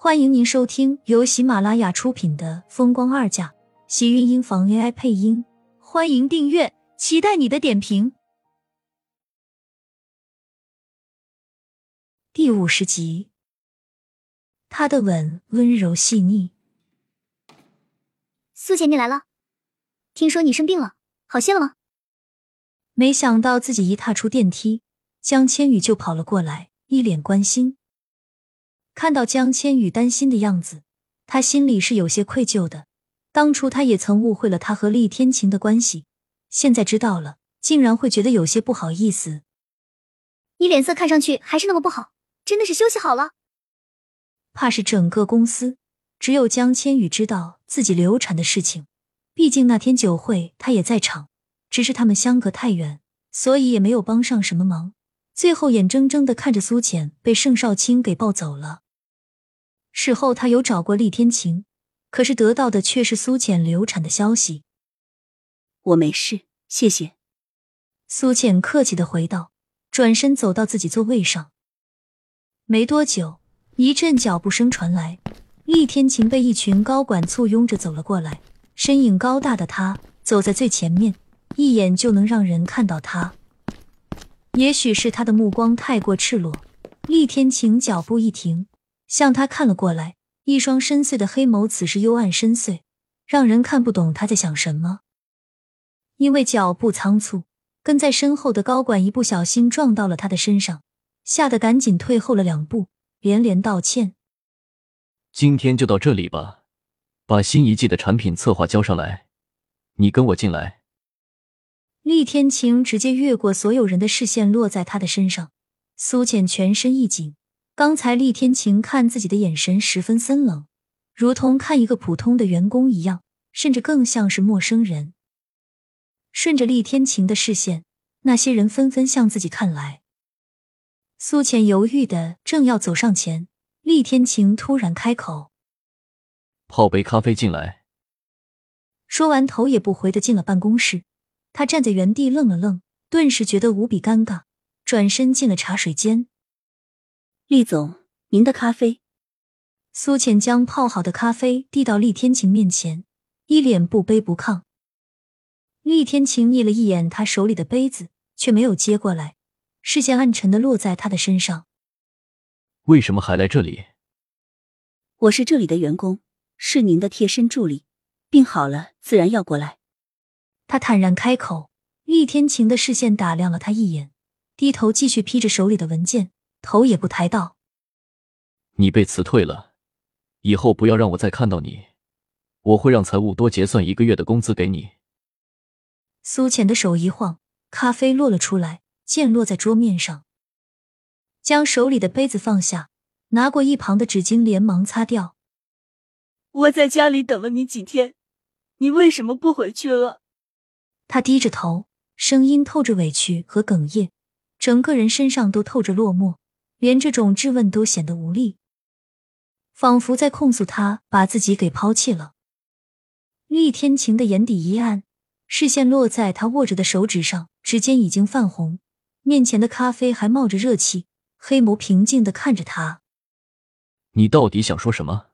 欢迎您收听由喜马拉雅出品的《风光二嫁》，喜运音房 AI 配音。欢迎订阅，期待你的点评。第五十集，他的吻温柔细腻。苏姐，你来了。听说你生病了，好些了吗？没想到自己一踏出电梯，江千羽就跑了过来，一脸关心。看到江千羽担心的样子，他心里是有些愧疚的。当初他也曾误会了他和厉天晴的关系，现在知道了，竟然会觉得有些不好意思。你脸色看上去还是那么不好，真的是休息好了？怕是整个公司只有江千羽知道自己流产的事情。毕竟那天酒会他也在场，只是他们相隔太远，所以也没有帮上什么忙。最后眼睁睁的看着苏浅被盛少卿给抱走了。事后，他有找过厉天晴，可是得到的却是苏浅流产的消息。我没事，谢谢。苏浅客气的回道，转身走到自己座位上。没多久，一阵脚步声传来，厉天晴被一群高管簇拥着走了过来，身影高大的他走在最前面，一眼就能让人看到他。也许是他的目光太过赤裸，厉天晴脚步一停。向他看了过来，一双深邃的黑眸此时幽暗深邃，让人看不懂他在想什么。因为脚步仓促，跟在身后的高管一不小心撞到了他的身上，吓得赶紧退后了两步，连连道歉。今天就到这里吧，把新一季的产品策划交上来。你跟我进来。厉天晴直接越过所有人的视线，落在他的身上。苏浅全身一紧。刚才厉天晴看自己的眼神十分森冷，如同看一个普通的员工一样，甚至更像是陌生人。顺着厉天晴的视线，那些人纷纷向自己看来。苏浅犹豫的正要走上前，厉天晴突然开口：“泡杯咖啡进来。”说完，头也不回的进了办公室。他站在原地愣了愣，顿时觉得无比尴尬，转身进了茶水间。厉总，您的咖啡。苏浅将泡好的咖啡递到厉天晴面前，一脸不卑不亢。厉天晴睨了一眼他手里的杯子，却没有接过来，视线暗沉的落在他的身上。为什么还来这里？我是这里的员工，是您的贴身助理，病好了自然要过来。他坦然开口。厉天晴的视线打量了他一眼，低头继续批着手里的文件。头也不抬道：“你被辞退了，以后不要让我再看到你，我会让财务多结算一个月的工资给你。”苏浅的手一晃，咖啡落了出来，溅落在桌面上，将手里的杯子放下，拿过一旁的纸巾，连忙擦掉。我在家里等了你几天，你为什么不回去了？他低着头，声音透着委屈和哽咽，整个人身上都透着落寞。连这种质问都显得无力，仿佛在控诉他把自己给抛弃了。厉天晴的眼底一暗，视线落在他握着的手指上，指尖已经泛红，面前的咖啡还冒着热气，黑眸平静的看着他。你到底想说什么？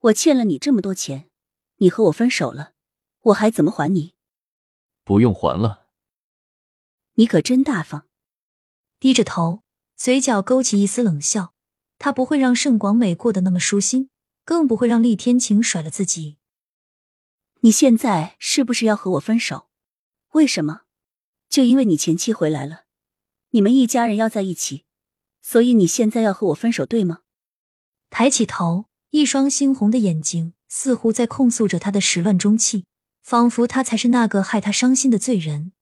我欠了你这么多钱，你和我分手了，我还怎么还你？不用还了。你可真大方。低着头。嘴角勾起一丝冷笑，他不会让盛广美过得那么舒心，更不会让厉天晴甩了自己。你现在是不是要和我分手？为什么？就因为你前妻回来了，你们一家人要在一起，所以你现在要和我分手，对吗？抬起头，一双猩红的眼睛似乎在控诉着他的始乱终弃，仿佛他才是那个害他伤心的罪人。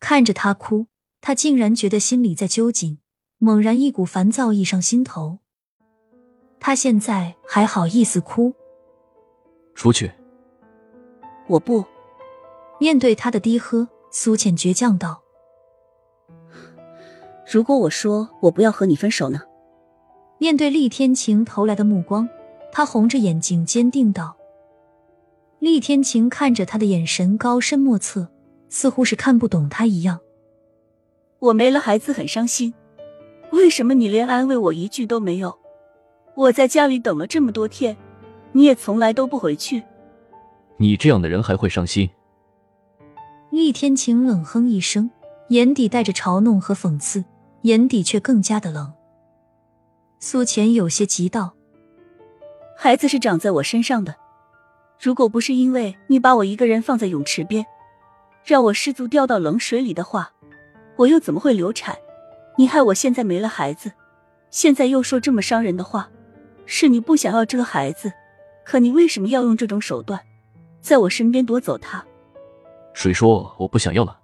看着他哭。他竟然觉得心里在揪紧，猛然一股烦躁溢上心头。他现在还好意思哭？出去！我不。面对他的低喝，苏浅倔强道：“如果我说我不要和你分手呢？”面对厉天晴投来的目光，他红着眼睛坚定道：“厉天晴看着他的眼神高深莫测，似乎是看不懂他一样。”我没了孩子很伤心，为什么你连安慰我一句都没有？我在家里等了这么多天，你也从来都不回去。你这样的人还会伤心？厉天晴冷哼一声，眼底带着嘲弄和讽刺，眼底却更加的冷。苏浅有些急道：“孩子是长在我身上的，如果不是因为你把我一个人放在泳池边，让我失足掉到冷水里的话，我又怎么会流产？你害我现在没了孩子，现在又说这么伤人的话，是你不想要这个孩子，可你为什么要用这种手段，在我身边夺走他？”谁说我不想要了？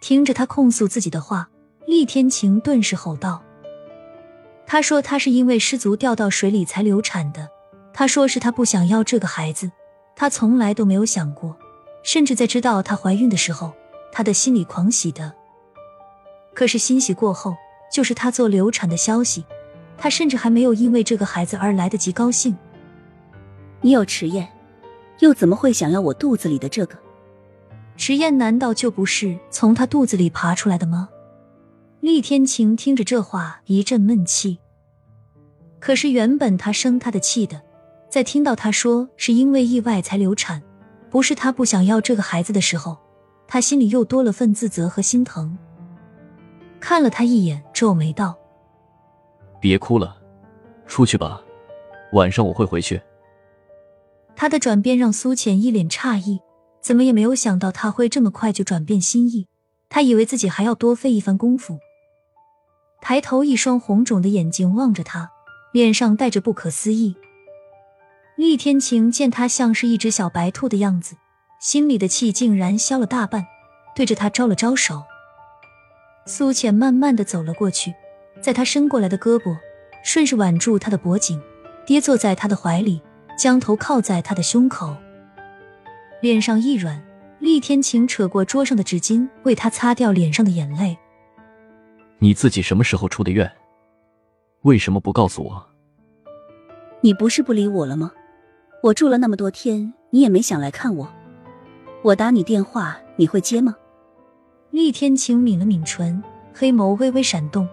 听着他控诉自己的话，厉天晴顿时吼道：“他说他是因为失足掉到水里才流产的。他说是他不想要这个孩子，他从来都没有想过，甚至在知道她怀孕的时候，他的心里狂喜的。可是欣喜过后，就是他做流产的消息，他甚至还没有因为这个孩子而来得及高兴。你有迟验，又怎么会想要我肚子里的这个？”迟燕难道就不是从他肚子里爬出来的吗？厉天晴听着这话一阵闷气。可是原本他生他的气的，在听到他说是因为意外才流产，不是他不想要这个孩子的时候，他心里又多了份自责和心疼。看了他一眼，皱眉道：“别哭了，出去吧，晚上我会回去。”他的转变让苏浅一脸诧异。怎么也没有想到他会这么快就转变心意，他以为自己还要多费一番功夫。抬头，一双红肿的眼睛望着他，脸上带着不可思议。厉天晴见他像是一只小白兔的样子，心里的气竟然消了大半，对着他招了招手。苏浅慢慢的走了过去，在他伸过来的胳膊，顺势挽住他的脖颈，跌坐在他的怀里，将头靠在他的胸口。脸上一软，厉天晴扯过桌上的纸巾，为他擦掉脸上的眼泪。你自己什么时候出的院？为什么不告诉我？你不是不理我了吗？我住了那么多天，你也没想来看我。我打你电话，你会接吗？厉天晴抿了抿唇，黑眸微微闪动。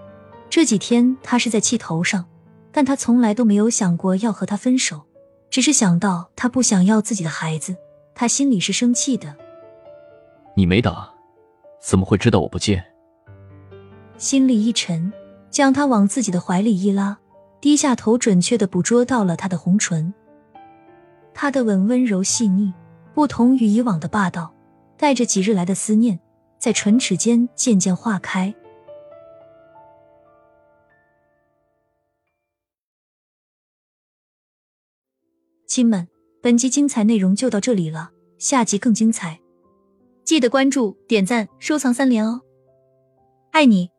这几天他是在气头上，但他从来都没有想过要和他分手，只是想到他不想要自己的孩子。他心里是生气的。你没打，怎么会知道我不接？心里一沉，将他往自己的怀里一拉，低下头，准确的捕捉到了他的红唇。他的吻温柔细腻，不同于以往的霸道，带着几日来的思念，在唇齿间渐渐化开。亲们。本集精彩内容就到这里了，下集更精彩，记得关注、点赞、收藏三连哦！爱你。